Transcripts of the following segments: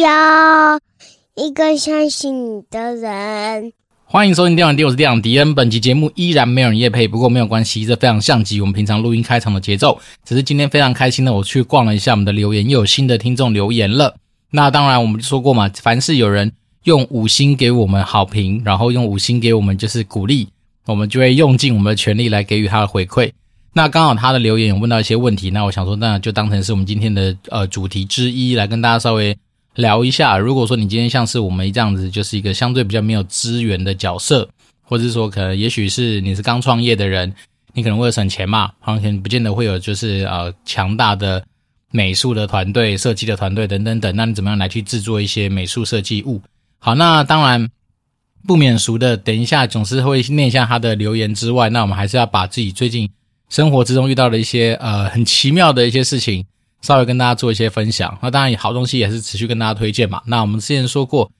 要一个相信你的人。欢迎收听《电玩帝》，我是电玩迪恩。本集节目依然没有人夜配，不过没有关系，这非常像极我们平常录音开场的节奏。只是今天非常开心的，我去逛了一下我们的留言，又有新的听众留言了。那当然，我们就说过嘛，凡是有人用五星给我们好评，然后用五星给我们就是鼓励，我们就会用尽我们的全力来给予他的回馈。那刚好他的留言有问到一些问题，那我想说，那就当成是我们今天的呃主题之一，来跟大家稍微。聊一下，如果说你今天像是我们这样子，就是一个相对比较没有资源的角色，或者是说可能也许是你是刚创业的人，你可能为了省钱嘛，好像不见得会有就是呃强大的美术的团队、设计的团队等等等，那你怎么样来去制作一些美术设计物？好，那当然不免俗的，等一下总是会念一下他的留言之外，那我们还是要把自己最近生活之中遇到的一些呃很奇妙的一些事情。稍微跟大家做一些分享，那当然好东西也是持续跟大家推荐嘛。那我们之前说过，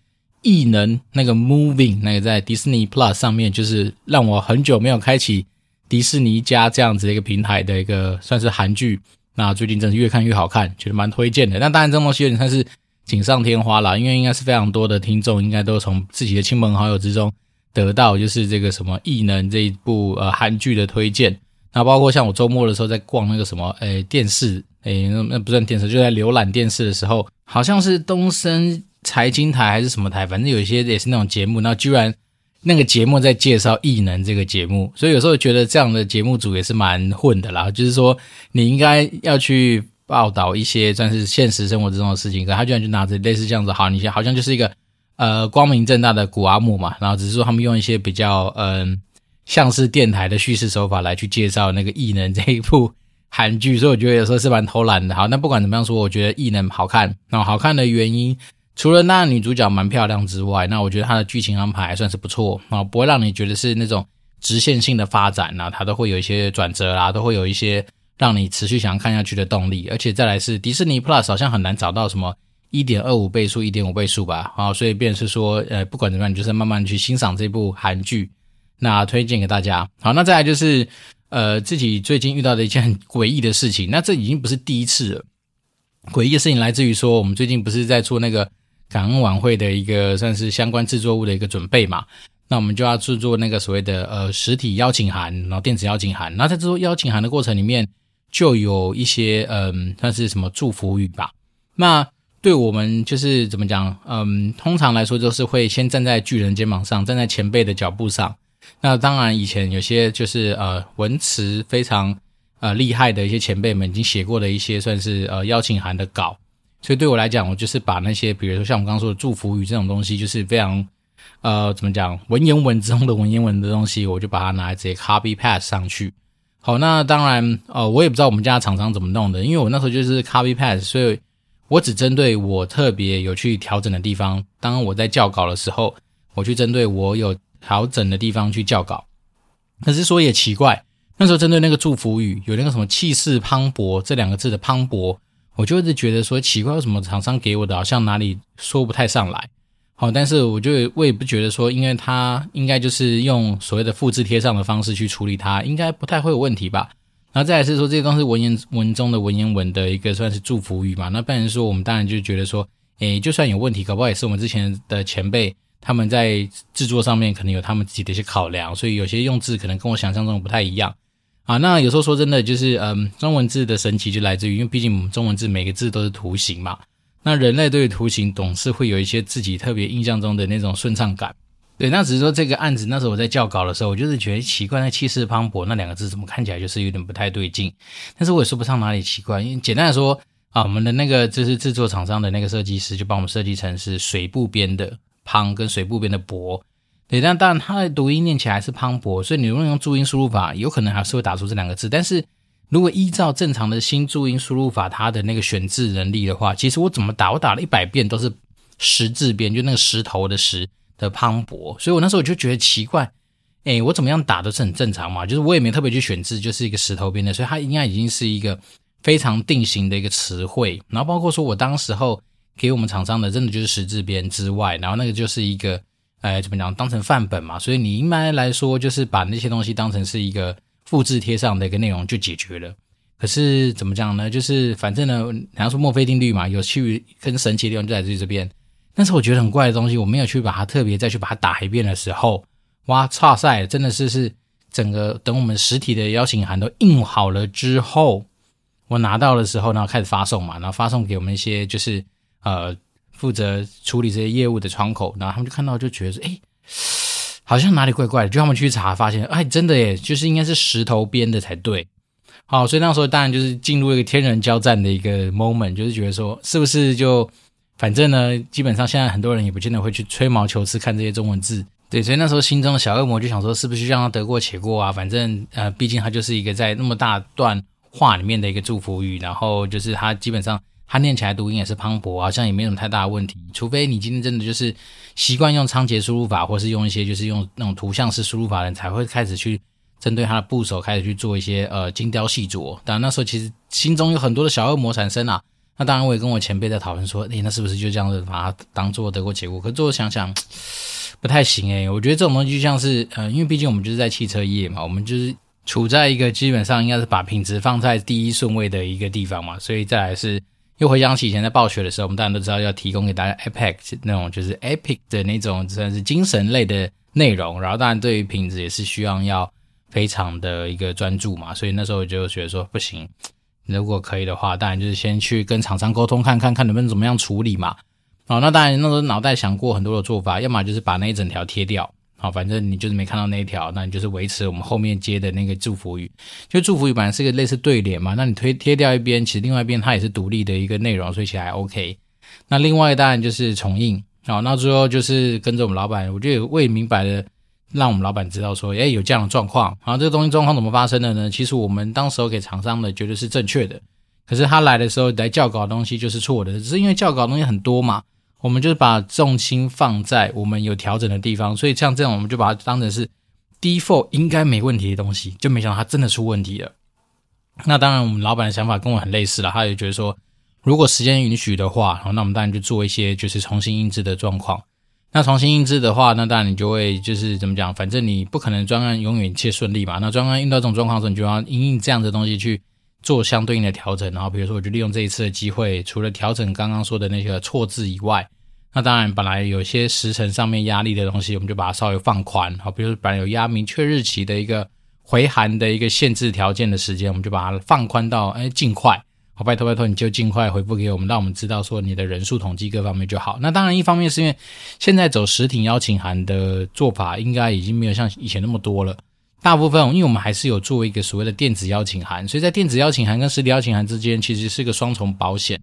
异能那个 Moving 那个在 Disney Plus 上面，就是让我很久没有开启迪士尼加这样子的一个平台的一个算是韩剧。那最近真是越看越好看，觉得蛮推荐的。那当然这东西有点算是锦上添花啦，因为应该是非常多的听众应该都从自己的亲朋好友之中得到就是这个什么异能这一部呃韩剧的推荐。那包括像我周末的时候在逛那个什么诶电视。诶，那那不算电视，就在浏览电视的时候，好像是东森财经台还是什么台，反正有一些也是那种节目，那居然那个节目在介绍异能这个节目，所以有时候觉得这样的节目组也是蛮混的啦。就是说，你应该要去报道一些算是现实生活之中的事情，可他居然就拿着类似这样子，好，你好像就是一个呃光明正大的古阿木嘛，然后只是说他们用一些比较嗯、像是电台的叙事手法来去介绍那个异能这一部。韩剧，所以我觉得有时候是蛮偷懒的。好，那不管怎么样说，我觉得异能好看。那好看的原因，除了那女主角蛮漂亮之外，那我觉得它的剧情安排还算是不错啊，不会让你觉得是那种直线性的发展呐，它都会有一些转折啦，都会有一些让你持续想要看下去的动力。而且再来是迪士尼 Plus 好像很难找到什么一点二五倍速、一点五倍速吧，啊，所以便是说，呃，不管怎么样，你就是慢慢去欣赏这部韩剧，那推荐给大家。好，那再来就是。呃，自己最近遇到的一件很诡异的事情，那这已经不是第一次了。诡异的事情来自于说，我们最近不是在做那个感恩晚会的一个算是相关制作物的一个准备嘛？那我们就要制作那个所谓的呃实体邀请函，然后电子邀请函。那在制作邀请函的过程里面，就有一些嗯，算是什么祝福语吧？那对我们就是怎么讲？嗯，通常来说就是会先站在巨人肩膀上，站在前辈的脚步上。那当然，以前有些就是呃文词非常呃厉害的一些前辈们已经写过的一些算是呃邀请函的稿，所以对我来讲，我就是把那些比如说像我刚刚说的祝福语这种东西，就是非常呃怎么讲文言文之中的文言文的东西，我就把它拿来直接 copypast 上去。好，那当然呃我也不知道我们家厂商怎么弄的，因为我那时候就是 copy past 所以我只针对我特别有去调整的地方。当我在校稿的时候，我去针对我有。调整的地方去校稿，可是说也奇怪，那时候针对那个祝福语有那个什么气势磅礴这两个字的磅礴，我就一直觉得说奇怪，为什么厂商给我的好像哪里说不太上来？好，但是我就我也不觉得说，因为它应该就是用所谓的复制贴上的方式去处理它，应该不太会有问题吧？然后再来是说，这些都是文言文中的文言文的一个算是祝福语嘛？那不然说我们当然就觉得说，诶，就算有问题，搞不好也是我们之前的前辈。他们在制作上面可能有他们自己的一些考量，所以有些用字可能跟我想象中不太一样啊。那有时候说真的，就是嗯，中文字的神奇就来自于，因为毕竟我们中文字每个字都是图形嘛。那人类对于图形总是会有一些自己特别印象中的那种顺畅感。对，那只是说这个案子那时候我在校稿的时候，我就是觉得奇怪，那气势磅礴那两个字怎么看起来就是有点不太对劲。但是我也说不上哪里奇怪，因为简单来说啊，我们的那个就是制作厂商的那个设计师就帮我们设计成是水部边的。磅跟水部边的礴，对，但当然它的读音念起来是磅礴，所以你如果用注音输入法，有可能还是会打出这两个字。但是如果依照正常的新注音输入法，它的那个选字能力的话，其实我怎么打，我打了一百遍都是石字边，就那个石头的石的磅礴。所以我那时候我就觉得奇怪，诶，我怎么样打都是很正常嘛，就是我也没特别去选字，就是一个石头边的，所以它应该已经是一个非常定型的一个词汇。然后包括说我当时候。给我们厂商的真的就是十字边之外，然后那个就是一个，呃，怎么讲，当成范本嘛，所以你一般来说就是把那些东西当成是一个复制贴上的一个内容就解决了。可是怎么讲呢？就是反正呢，你要说墨菲定律嘛，有趣跟神奇的地方就在这这边。但是我觉得很怪的东西，我没有去把它特别再去把它打一遍的时候，哇，差赛真的是是整个等我们实体的邀请函都印好了之后，我拿到的时候，然后开始发送嘛，然后发送给我们一些就是呃负责处理这些业务的窗口，然后他们就看到就觉得说，哎，好像哪里怪怪的，就他们去查发现，哎，真的耶，就是应该是石头编的才对。好，所以那时候当然就是进入一个天人交战的一个 moment，就是觉得说是不是就。反正呢，基本上现在很多人也不见得会去吹毛求疵看这些中文字，对，所以那时候心中的小恶魔就想说，是不是让他得过且过啊？反正呃，毕竟他就是一个在那么大段话里面的一个祝福语，然后就是他基本上他念起来读音也是磅礴，好像也没什么太大的问题。除非你今天真的就是习惯用仓颉输入法，或是用一些就是用那种图像式输入法的人，才会开始去针对他的部首开始去做一些呃精雕细琢。当然那时候其实心中有很多的小恶魔产生啊。那当然，我也跟我前辈在讨论说，诶，那是不是就这样子把它当做得过且过？可是最后想想，不太行诶。我觉得这种东西就像是，呃，因为毕竟我们就是在汽车业嘛，我们就是处在一个基本上应该是把品质放在第一顺位的一个地方嘛。所以再来是，又回想起以前在暴雪的时候，我们当然都知道要提供给大家 epic 那种就是 epic 的那种算是精神类的内容。然后当然对于品质也是需要要非常的一个专注嘛。所以那时候就觉得说不行。如果可以的话，当然就是先去跟厂商沟通，看看看能不能怎么样处理嘛。好，那当然那时候脑袋想过很多的做法，要么就是把那一整条贴掉，好，反正你就是没看到那一条，那你就是维持我们后面接的那个祝福语。就祝福语本来是一个类似对联嘛，那你推贴掉一边，其实另外一边它也是独立的一个内容，所以其实还 OK。那另外当然就是重印，好，那最后就是跟着我们老板，我觉得我也明白的。让我们老板知道说，哎，有这样的状况，然后，这个东西状况怎么发生的呢？其实我们当时候给厂商的绝对是正确的，可是他来的时候来校稿的东西就是错的，只是因为校稿东西很多嘛，我们就是把重心放在我们有调整的地方，所以像这样我们就把它当成是 default 应该没问题的东西，就没想到它真的出问题了。那当然，我们老板的想法跟我很类似了，他也觉得说，如果时间允许的话，好，那我们当然就做一些就是重新印制的状况。那重新印制的话，那当然你就会就是怎么讲，反正你不可能专案永远一切顺利嘛。那专案遇到这种状况的时候，你就要因应这样的东西去做相对应的调整。然后比如说，我就利用这一次的机会，除了调整刚刚说的那些错字以外，那当然本来有些时程上面压力的东西，我们就把它稍微放宽。好，比如说本来有压明确日期的一个回函的一个限制条件的时间，我们就把它放宽到哎尽快。好，拜托拜托，你就尽快回复给我们，让我们知道说你的人数统计各方面就好。那当然，一方面是因为现在走实体邀请函的做法，应该已经没有像以前那么多了。大部分，因为我们还是有做一个所谓的电子邀请函，所以在电子邀请函跟实体邀请函之间，其实是个双重保险。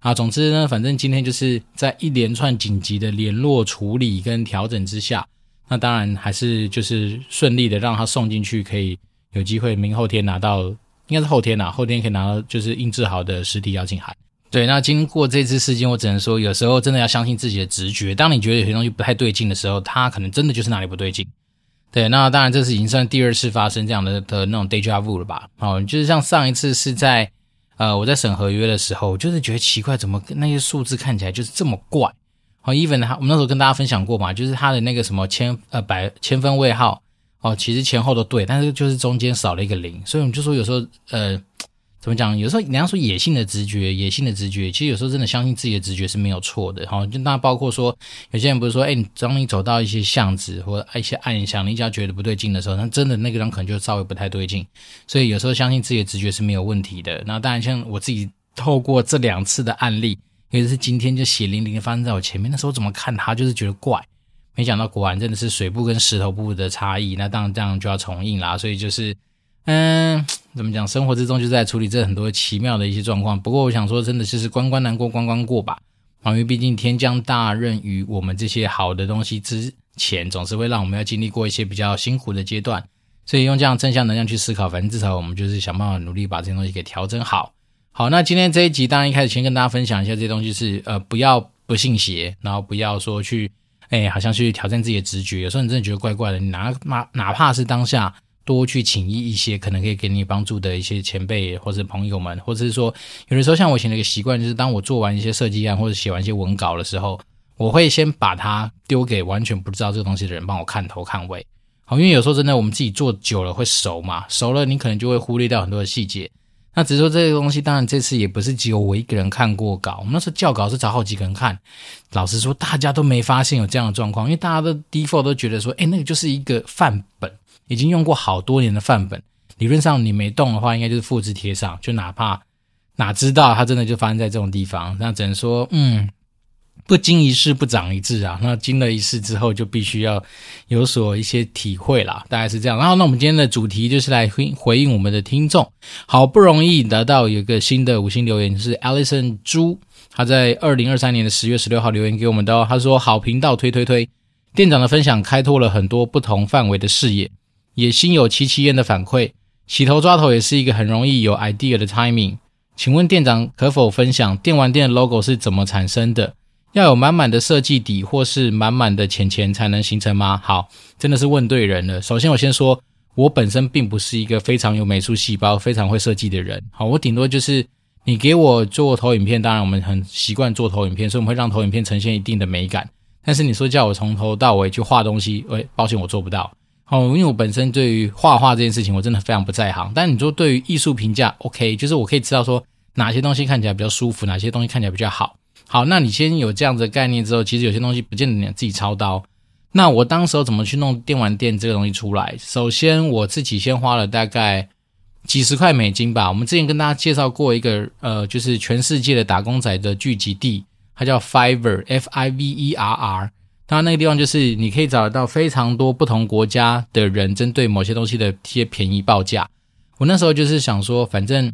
啊，总之呢，反正今天就是在一连串紧急的联络处理跟调整之下，那当然还是就是顺利的让他送进去，可以有机会明后天拿到。应该是后天呐，后天可以拿到就是印制好的实体邀请函。对，那经过这次事件，我只能说，有时候真的要相信自己的直觉。当你觉得有些东西不太对劲的时候，它可能真的就是哪里不对劲。对，那当然这是已经算第二次发生这样的的那种 deja vu 了吧？哦，就是像上一次是在呃我在审合约的时候，就是觉得奇怪，怎么那些数字看起来就是这么怪？哦，even 他我们那时候跟大家分享过嘛，就是他的那个什么千呃百千分位号。哦，其实前后都对，但是就是中间少了一个零，所以我们就说有时候，呃，怎么讲？有时候人家说野性的直觉，野性的直觉，其实有时候真的相信自己的直觉是没有错的。哈、就那包括说，有些人不是说，哎，你当你走到一些巷子或者一些暗巷，你只要觉得不对劲的时候，那真的那个人可能就稍微不太对劲。所以有时候相信自己的直觉是没有问题的。那当然，像我自己透过这两次的案例，尤其是今天就血淋淋的发生在我前面，那时候怎么看他就是觉得怪。没想到果然真的是水部跟石头部的差异，那当然这样就要重印啦。所以就是，嗯，怎么讲？生活之中就在处理这很多奇妙的一些状况。不过我想说，真的就是关关难过关关过吧。因为毕竟天将大任于我们这些好的东西之前，总是会让我们要经历过一些比较辛苦的阶段。所以用这样正向能量去思考，反正至少我们就是想办法努力把这些东西给调整好。好，那今天这一集当然一开始先跟大家分享一下这些东西是，呃，不要不信邪，然后不要说去。哎，好像去挑战自己的直觉，有时候你真的觉得怪怪的，你哪哪哪怕是当下多去请益一些可能可以给你帮助的一些前辈或者朋友们，或者是说，有的时候像我以前的一个习惯，就是当我做完一些设计案或者写完一些文稿的时候，我会先把它丢给完全不知道这个东西的人帮我看头看尾。好，因为有时候真的我们自己做久了会熟嘛，熟了你可能就会忽略掉很多的细节。那只是说这个东西，当然这次也不是只有我一个人看过稿，我们那时候校稿是找好几个人看。老实说，大家都没发现有这样的状况，因为大家的 default 都觉得说，哎，那个就是一个范本，已经用过好多年的范本，理论上你没动的话，应该就是复制贴上，就哪怕哪知道它真的就发生在这种地方，那只能说，嗯。不经一事不长一智啊，那经了一事之后，就必须要有所一些体会啦，大概是这样。然后，那我们今天的主题就是来回回应我们的听众，好不容易得到有一个新的五星留言，是 Alison 朱，他在二零二三年的十月十六号留言给我们的哦，他说好频道推推推，店长的分享开拓了很多不同范围的视野，也心有戚戚焉的反馈，洗头抓头也是一个很容易有 idea 的 timing，请问店长可否分享电玩店的 logo 是怎么产生的？要有满满的设计底，或是满满的钱钱才能形成吗？好，真的是问对人了。首先，我先说，我本身并不是一个非常有美术细胞、非常会设计的人。好，我顶多就是你给我做投影片，当然我们很习惯做投影片，所以我们会让投影片呈现一定的美感。但是你说叫我从头到尾去画东西，诶，抱歉，我做不到。好，因为我本身对于画画这件事情，我真的非常不在行。但你说对于艺术评价，OK，就是我可以知道说哪些东西看起来比较舒服，哪些东西看起来比较好。好，那你先有这样子的概念之后，其实有些东西不见得你自己操刀。那我当时候怎么去弄电玩店这个东西出来？首先我自己先花了大概几十块美金吧。我们之前跟大家介绍过一个呃，就是全世界的打工仔的聚集地，它叫 Fiverr，F-I-V-E-R-R。那个地方就是你可以找得到非常多不同国家的人针对某些东西的一些便宜报价。我那时候就是想说，反正。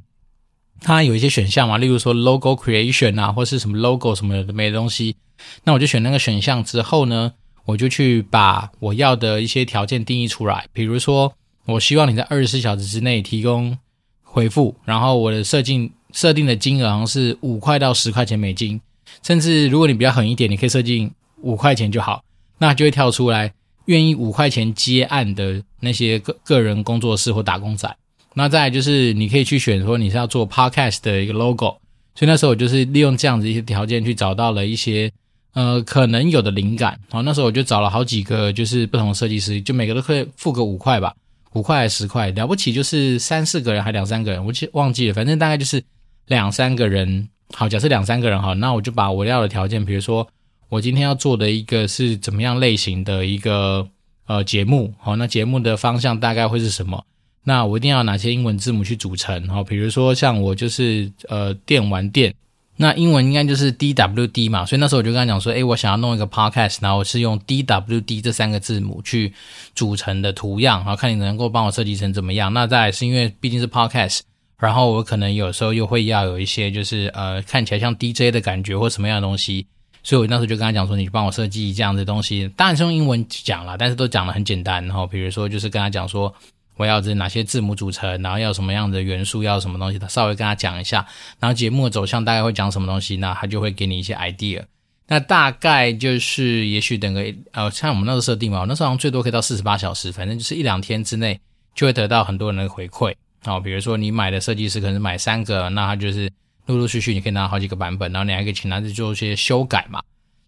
它有一些选项嘛，例如说 logo creation 啊，或是什么 logo 什么的没的东西，那我就选那个选项之后呢，我就去把我要的一些条件定义出来。比如说，我希望你在二十四小时之内提供回复，然后我的设定设定的金额好像是五块到十块钱美金，甚至如果你比较狠一点，你可以设定五块钱就好，那就会跳出来愿意五块钱接案的那些个个人工作室或打工仔。那再来就是，你可以去选说你是要做 podcast 的一个 logo，所以那时候我就是利用这样子一些条件去找到了一些呃可能有的灵感。好那时候我就找了好几个就是不同的设计师，就每个都可以付个五块吧，五块十块，了不起就是三四个人还两三个人，我记忘记了，反正大概就是两三个人。好，假设两三个人好，那我就把我要的条件，比如说我今天要做的一个是怎么样类型的一个呃节目，好，那节目的方向大概会是什么？那我一定要哪些英文字母去组成？好，比如说像我就是呃电玩店，那英文应该就是 D W D 嘛，所以那时候我就跟他讲说，诶，我想要弄一个 podcast，然后我是用 D W D 这三个字母去组成的图样，好，看你能够帮我设计成怎么样。那再是因为毕竟是 podcast，然后我可能有时候又会要有一些就是呃看起来像 DJ 的感觉或什么样的东西，所以我那时候就跟他讲说，你帮我设计这样的东西，当然是用英文讲啦，但是都讲得很简单，然后比如说就是跟他讲说。我要这哪些字母组成，然后要什么样的元素，要什么东西，他稍微跟他讲一下，然后节目的走向大概会讲什么东西，那他就会给你一些 idea。那大概就是，也许等个呃，像我们那个设定嘛，我那时候好像最多可以到四十八小时，反正就是一两天之内就会得到很多人的回馈。好，比如说你买的设计师可能买三个，那他就是陆陆续续你可以拿好几个版本，然后你还可以请他去做一些修改嘛。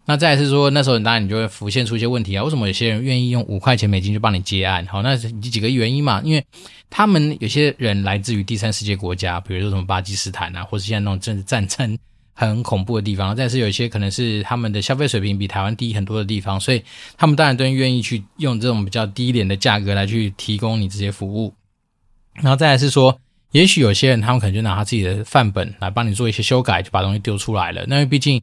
那再来是说，那时候当然你就会浮现出一些问题啊，为什么有些人愿意用五块钱美金就帮你接案？好，那是几个原因嘛，因为他们有些人来自于第三世界国家，比如说什么巴基斯坦啊，或是现在那种政治战争很恐怖的地方。再是有一些可能是他们的消费水平比台湾低很多的地方，所以他们当然都愿意去用这种比较低廉的价格来去提供你这些服务。然后再来是说，也许有些人他们可能就拿他自己的范本来帮你做一些修改，就把东西丢出来了。那毕竟。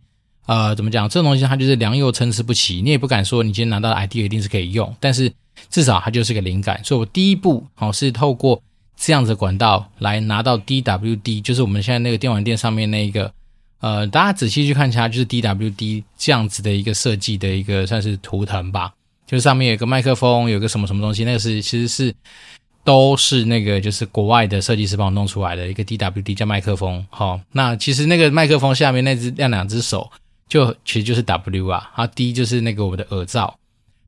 呃，怎么讲？这种东西它就是良莠参差不齐，你也不敢说你今天拿到的 idea 一定是可以用，但是至少它就是个灵感。所以我第一步好、哦、是透过这样子管道来拿到 DWD，就是我们现在那个电玩店上面那一个，呃，大家仔细去看一下，就是 DWD 这样子的一个设计的一个算是图腾吧，就是上面有个麦克风，有个什么什么东西，那个是其实是都是那个就是国外的设计师帮我弄出来的一个 DWD 叫麦克风。好、哦，那其实那个麦克风下面那只那两只手。就其实就是 W 啊，它 D 就是那个我的耳罩。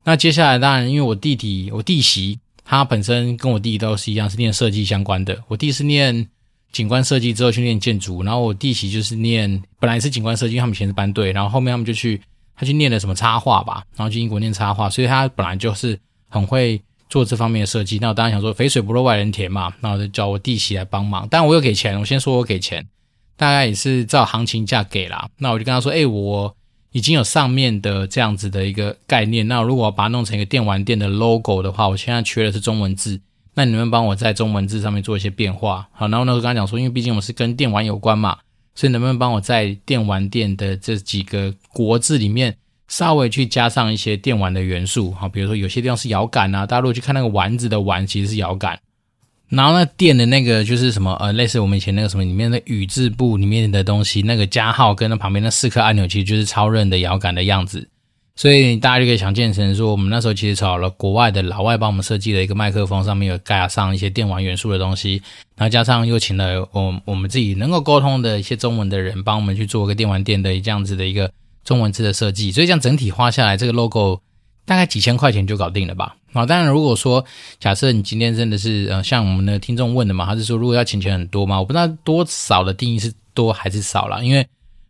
那接下来当然，因为我弟弟我弟媳他本身跟我弟弟都是一样，是念设计相关的。我弟是念景观设计之后去念建筑，然后我弟媳就是念本来是景观设计，因为他们以前是班队，然后后面他们就去他去念了什么插画吧，然后去英国念插画，所以他本来就是很会做这方面的设计。那我当然想说，肥水不落外人田嘛，那我就叫我弟媳来帮忙。但我有给钱，我先说我给钱，大概也是照行情价给啦。那我就跟他说，哎，我已经有上面的这样子的一个概念。那如果把它弄成一个电玩店的 logo 的话，我现在缺的是中文字。那你能不能帮我在中文字上面做一些变化？好，然后呢，我刚才讲说，因为毕竟我是跟电玩有关嘛，所以能不能帮我在电玩店的这几个国字里面稍微去加上一些电玩的元素？好，比如说有些地方是摇杆啊，大家如果去看那个丸子的丸，其实是摇杆。然后那电的那个就是什么呃，类似我们以前那个什么里面的宇智部里面的东西，那个加号跟那旁边那四颗按钮，其实就是超任的摇杆的样子。所以大家就可以想见成说，我们那时候其实找了国外的老外帮我们设计了一个麦克风，上面有加上一些电玩元素的东西，然后加上又请了我我们自己能够沟通的一些中文的人帮我们去做一个电玩店的这样子的一个中文字的设计。所以这样整体花下来，这个 logo 大概几千块钱就搞定了吧？啊，当然如果说假设你今天真的是呃像我们的听众问的嘛，他是说如果要请钱很多嘛？我不知道多少的定义是多还是少啦，因为。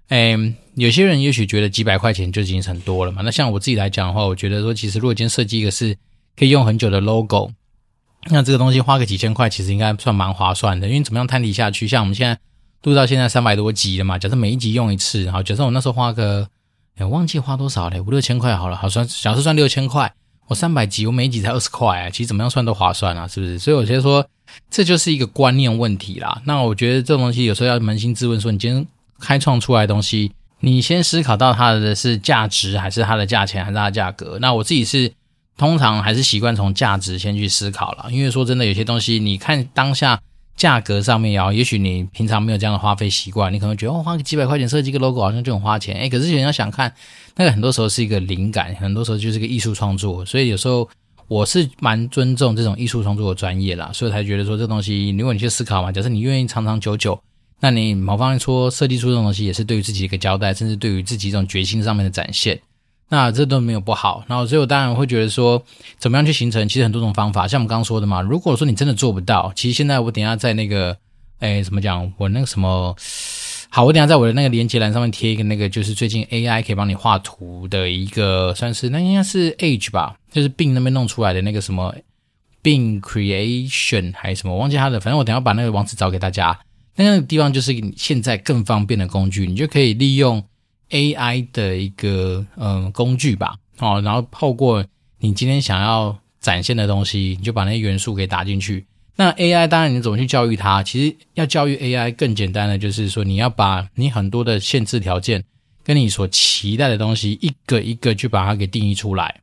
诶，有些人也许觉得几百块钱就已经很多了嘛。那像我自己来讲的话，我觉得说，其实如果今天设计一个是可以用很久的 logo，那这个东西花个几千块，其实应该算蛮划算的。因为怎么样摊底下去，像我们现在录到现在三百多集了嘛，假设每一集用一次，好，假设我那时候花个，诶，忘记花多少嘞，五六千块好了，好算，假设算六千块，我三百集，我每一集才二十块，其实怎么样算都划算啊，是不是？所以我觉得说，这就是一个观念问题啦。那我觉得这东西有时候要扪心自问，说你今天。开创出来的东西，你先思考到它的是价值，还是它的价钱，还是它的价格？那我自己是通常还是习惯从价值先去思考了，因为说真的，有些东西你看当下价格上面啊，也许你平常没有这样的花费习惯，你可能觉得哦，花个几百块钱设计个 logo 好像就很花钱，诶，可是你要想看，那个很多时候是一个灵感，很多时候就是个艺术创作，所以有时候我是蛮尊重这种艺术创作的专业啦，所以才觉得说这东西，如果你去思考嘛，假设你愿意长长久久。那你某方面说设计出这种东西，也是对于自己一个交代，甚至对于自己一种决心上面的展现。那这都没有不好。然后，所以我当然会觉得说，怎么样去形成？其实很多种方法，像我们刚刚说的嘛。如果说你真的做不到，其实现在我等下在那个，哎，怎么讲？我那个什么，好，我等下在我的那个连接栏上面贴一个那个，就是最近 AI 可以帮你画图的一个，算是那应该是 Age 吧，就是 Bin 那边弄出来的那个什么病 Creation 还是什么，忘记它的。反正我等下把那个网址找给大家。那个地方就是现在更方便的工具，你就可以利用 AI 的一个嗯工具吧，哦，然后透过你今天想要展现的东西，你就把那些元素给打进去。那 AI 当然你怎么去教育它？其实要教育 AI 更简单的就是说，你要把你很多的限制条件跟你所期待的东西一个一个去把它给定义出来。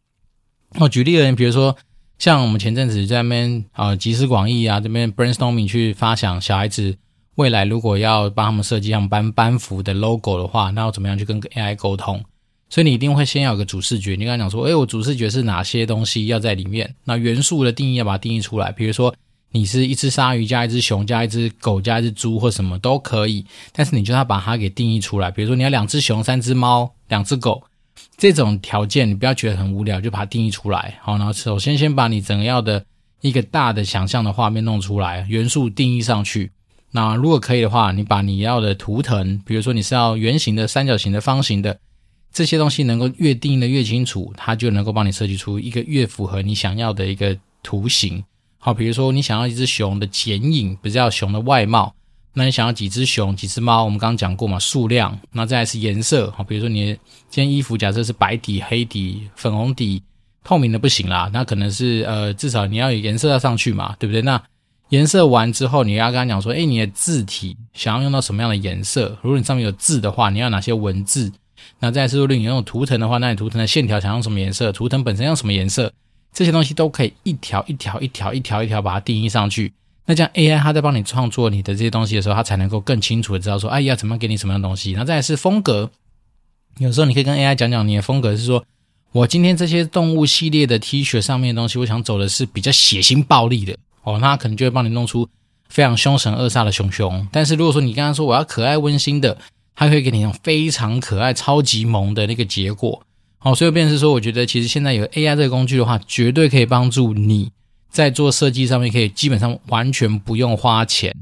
哦，举例而言，比如说像我们前阵子在那边啊集思广益啊这边 brainstorming 去发想小孩子。未来如果要帮他们设计像班班服的 logo 的话，那要怎么样去跟 AI 沟通？所以你一定会先要有个主视觉。你刚才讲说，诶，我主视觉是哪些东西要在里面？那元素的定义要把它定义出来。比如说，你是一只鲨鱼加一只熊加一只狗加一只猪或什么都可以，但是你就要把它给定义出来。比如说，你要两只熊、三只猫、两只狗这种条件，你不要觉得很无聊，就把它定义出来。好，然后首先先把你整个要的一个大的想象的画面弄出来，元素定义上去。那如果可以的话，你把你要的图腾，比如说你是要圆形的、三角形的、方形的，这些东西能够越定义的越清楚，它就能够帮你设计出一个越符合你想要的一个图形。好，比如说你想要一只熊的剪影，不是要熊的外貌，那你想要几只熊、几只猫？我们刚刚讲过嘛，数量。那再来是颜色，好，比如说你今天衣服假设是白底、黑底、粉红底、透明的不行啦，那可能是呃，至少你要有颜色要上去嘛，对不对？那颜色完之后，你要跟他讲说，诶，你的字体想要用到什么样的颜色？如果你上面有字的话，你要哪些文字？那再是如果你用图腾的话，那你图腾的线条想用什么颜色？图腾本身用什么颜色？这些东西都可以一条一条一条一条一条把它定义上去。那这样 AI 它在帮你创作你的这些东西的时候，它才能够更清楚的知道说，哎，要怎么给你什么样的东西？那再来是风格，有时候你可以跟 AI 讲讲你的风格是说，我今天这些动物系列的 T 恤上面的东西，我想走的是比较血腥暴力的。哦，那可能就会帮你弄出非常凶神恶煞的熊熊。但是如果说你刚刚说我要可爱温馨的，他可以给你用非常可爱、超级萌的那个结果。好，所以变成是说，我觉得其实现在有 AI 这个工具的话，绝对可以帮助你在做设计上面，可以基本上完全不用花钱。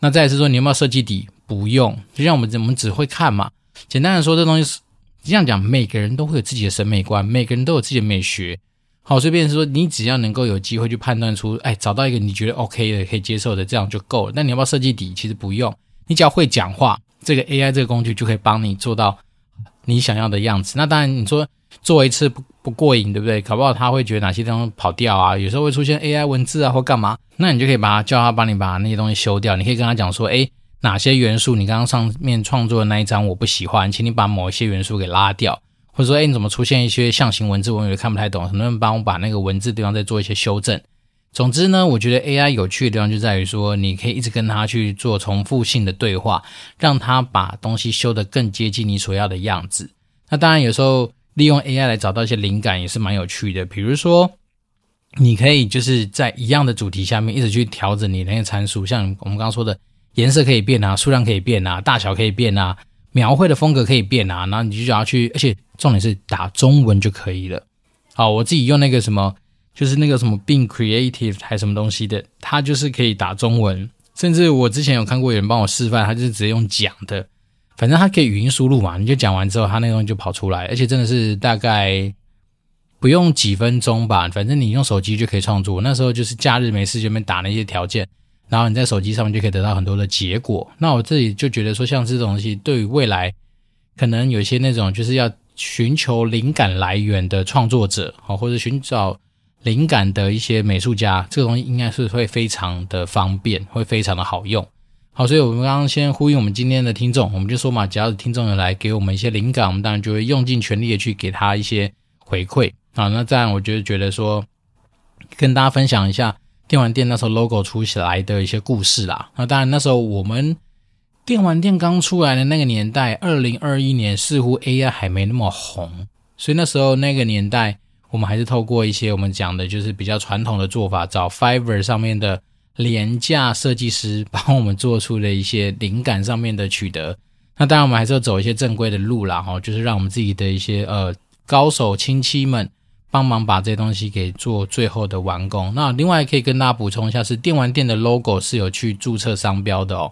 那再来是说，你有没有设计底？不用，就像我们我们只会看嘛。简单的说，这东西是这样讲，每个人都会有自己的审美观，每个人都有自己的美学。好，所以变成说，你只要能够有机会去判断出，哎，找到一个你觉得 OK 的、可以接受的，这样就够了。那你要不要设计底？其实不用，你只要会讲话，这个 AI 这个工具就可以帮你做到你想要的样子。那当然，你说做一次不不过瘾，对不对？搞不好他会觉得哪些地方跑掉啊，有时候会出现 AI 文字啊或干嘛，那你就可以把他叫他帮你把那些东西修掉。你可以跟他讲说，哎，哪些元素你刚刚上面创作的那一张我不喜欢，请你把某一些元素给拉掉。或者说，哎，你怎么出现一些象形文字，我有点看不太懂，能不能帮我把那个文字地方再做一些修正？总之呢，我觉得 AI 有趣的地方就在于说，你可以一直跟它去做重复性的对话，让它把东西修得更接近你所要的样子。那当然，有时候利用 AI 来找到一些灵感也是蛮有趣的。比如说，你可以就是在一样的主题下面一直去调整你那些参数，像我们刚刚说的，颜色可以变啊，数量可以变啊，大小可以变啊。描绘的风格可以变啊，然后你就想要去，而且重点是打中文就可以了。好，我自己用那个什么，就是那个什么 Bing Creative 还什么东西的，它就是可以打中文。甚至我之前有看过有人帮我示范，他就是直接用讲的，反正它可以语音输入嘛，你就讲完之后，它那东西就跑出来，而且真的是大概不用几分钟吧，反正你用手机就可以创作。那时候就是假日没事就边打那些条件。然后你在手机上面就可以得到很多的结果。那我自己就觉得说，像这种东西，对于未来可能有些那种就是要寻求灵感来源的创作者，好，或者寻找灵感的一些美术家，这个东西应该是会非常的方便，会非常的好用。好，所以我们刚刚先呼应我们今天的听众，我们就说嘛，只要是听众有来给我们一些灵感，我们当然就会用尽全力的去给他一些回馈。好，那这样我就觉得说，跟大家分享一下。电玩店那时候 logo 出起来的一些故事啦，那当然那时候我们电玩店刚出来的那个年代，二零二一年似乎 AI 还没那么红，所以那时候那个年代我们还是透过一些我们讲的就是比较传统的做法，找 Fiverr 上面的廉价设计师帮我们做出了一些灵感上面的取得。那当然我们还是要走一些正规的路啦，哈，就是让我们自己的一些呃高手亲戚们。帮忙把这东西给做最后的完工。那另外可以跟大家补充一下，是电玩店的 logo 是有去注册商标的哦。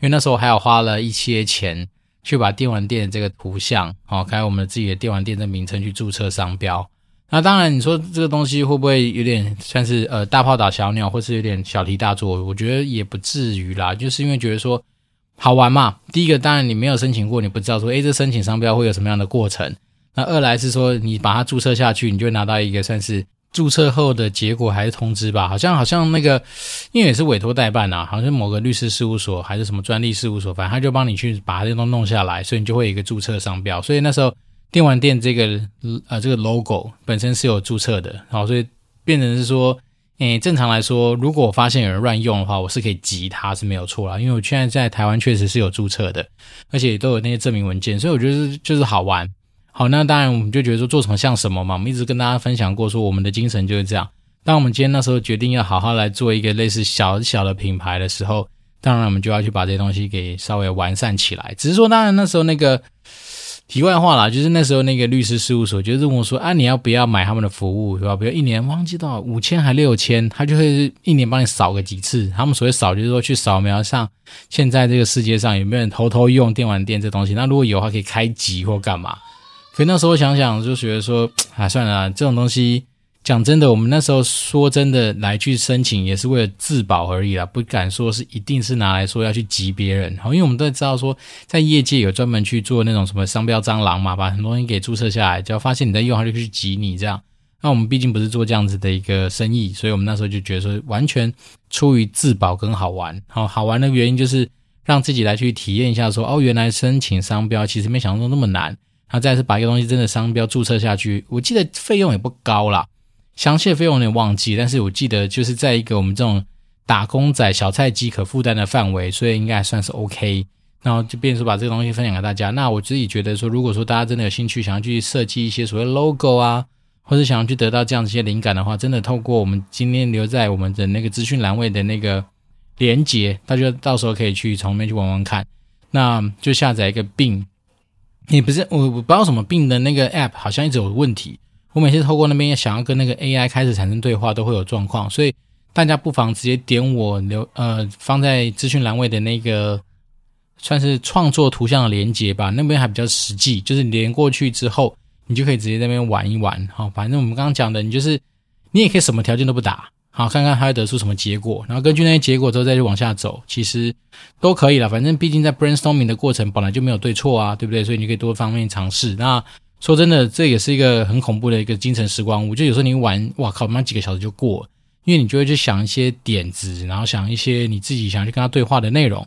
因为那时候还有花了一些钱去把电玩店的这个图像，哦，开我们自己的电玩店的名称去注册商标。那当然，你说这个东西会不会有点算是呃大炮打小鸟，或是有点小题大做？我觉得也不至于啦，就是因为觉得说好玩嘛。第一个，当然你没有申请过，你不知道说，诶，这申请商标会有什么样的过程。那二来是说，你把它注册下去，你就拿到一个算是注册后的结果还是通知吧？好像好像那个，因为也是委托代办啊，好像某个律师事务所还是什么专利事务所，反正他就帮你去把这东西弄下来，所以你就会有一个注册商标。所以那时候电玩店这个呃这个 logo 本身是有注册的，然后，所以变成是说，诶，正常来说，如果我发现有人乱用的话，我是可以急他是没有错啦，因为我现在在台湾确实是有注册的，而且都有那些证明文件，所以我觉得就是好玩。好，那当然我们就觉得说做什么像什么嘛。我们一直跟大家分享过说，我们的精神就是这样。当我们今天那时候决定要好好来做一个类似小小的品牌的时候，当然我们就要去把这些东西给稍微完善起来。只是说，当然那时候那个题外话啦，就是那时候那个律师事务所就问我说：“啊，你要不要买他们的服务，对吧？比如一年忘记到五千还六千，他就会一年帮你扫个几次。他们所谓扫，就是说去扫描上现在这个世界上有没有人偷偷用电玩店这东西。那如果有的话，可以开级或干嘛。”可那时候想想，就觉得说，啊，算了，这种东西讲真的，我们那时候说真的来去申请，也是为了自保而已啦，不敢说是一定是拿来说要去急别人。好，因为我们都知道说，在业界有专门去做那种什么商标蟑螂嘛，把很多东西给注册下来，只要发现你在用，他就去急你这样。那我们毕竟不是做这样子的一个生意，所以我们那时候就觉得说，完全出于自保跟好玩。好，好玩的原因就是让自己来去体验一下，说哦，原来申请商标其实没想象中那么难。然后再是把一个东西真的商标注册下去，我记得费用也不高啦，详细的费用有点忘记，但是我记得就是在一个我们这种打工仔小菜鸡可负担的范围，所以应该还算是 OK。然后就变成说把这个东西分享给大家。那我自己觉得说，如果说大家真的有兴趣，想要去设计一些所谓 logo 啊，或者想要去得到这样子一些灵感的话，真的透过我们今天留在我们的那个资讯栏位的那个连接，大家到时候可以去从那边去玩玩看。那就下载一个 Bing。也不是我，我不知道什么病的那个 app 好像一直有问题。我每次透过那边想要跟那个 AI 开始产生对话，都会有状况。所以大家不妨直接点我留呃放在资讯栏位的那个算是创作图像的连接吧，那边还比较实际。就是连过去之后，你就可以直接在那边玩一玩。好，反正我们刚刚讲的，你就是你也可以什么条件都不打，好，看看它会得出什么结果，然后根据那些结果之后再去往下走，其实都可以了。反正毕竟在 brainstorming 的过程本来就没有对错啊，对不对？所以你可以多方面尝试。那说真的，这也是一个很恐怖的一个精神时光屋。就有时候你玩，哇靠，妈几个小时就过，因为你就会去想一些点子，然后想一些你自己想去跟他对话的内容。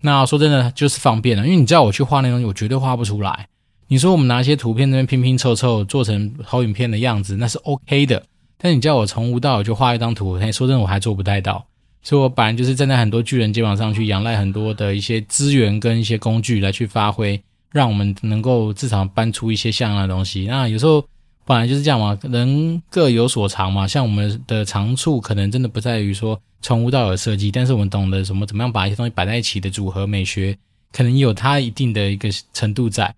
那说真的，就是方便了，因为你知道我去画那东西，我绝对画不出来。你说我们拿一些图片那边拼拼凑凑做成投影片的样子，那是 OK 的。但你叫我从无到有就画一张图，嘿，说真的我还做不太到。所以我本来就是站在很多巨人肩膀上去，仰赖很多的一些资源跟一些工具来去发挥。让我们能够至少搬出一些像样的东西。那有时候本来就是这样嘛，人各有所长嘛。像我们的长处可能真的不在于说从无到有设计，但是我们懂得什么怎么样把一些东西摆在一起的组合美学，可能有它一定的一个程度在。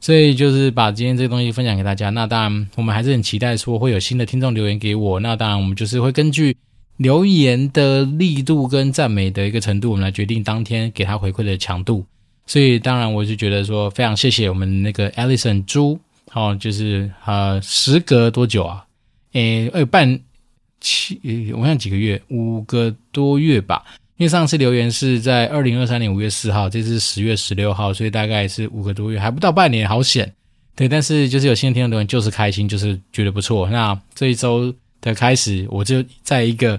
所以就是把今天这个东西分享给大家。那当然，我们还是很期待说会有新的听众留言给我。那当然，我们就是会根据留言的力度跟赞美的一个程度，我们来决定当天给他回馈的强度。所以当然，我就觉得说非常谢谢我们那个 Allison 猪，哦，就是呃，时隔多久啊？诶，呃，半七，我想几个月，五个多月吧。因为上次留言是在二零二三年五月四号，这次十月十六号，所以大概是五个多月，还不到半年，好险。对，但是就是有新的听众留言，就是开心，就是觉得不错。那这一周的开始，我就在一个。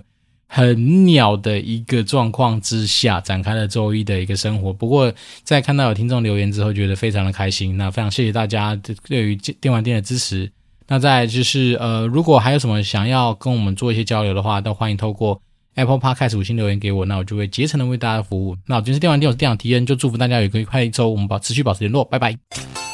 很鸟的一个状况之下展开了周一的一个生活。不过，在看到有听众留言之后，觉得非常的开心。那非常谢谢大家对于电玩店的支持。那再就是，呃，如果还有什么想要跟我们做一些交流的话，都欢迎透过 Apple Podcast 五星留言给我，那我就会竭诚的为大家服务。那我今天是电玩店，我是店长 T N，就祝福大家有一个愉快的一周，我们保持续保持联络，拜拜。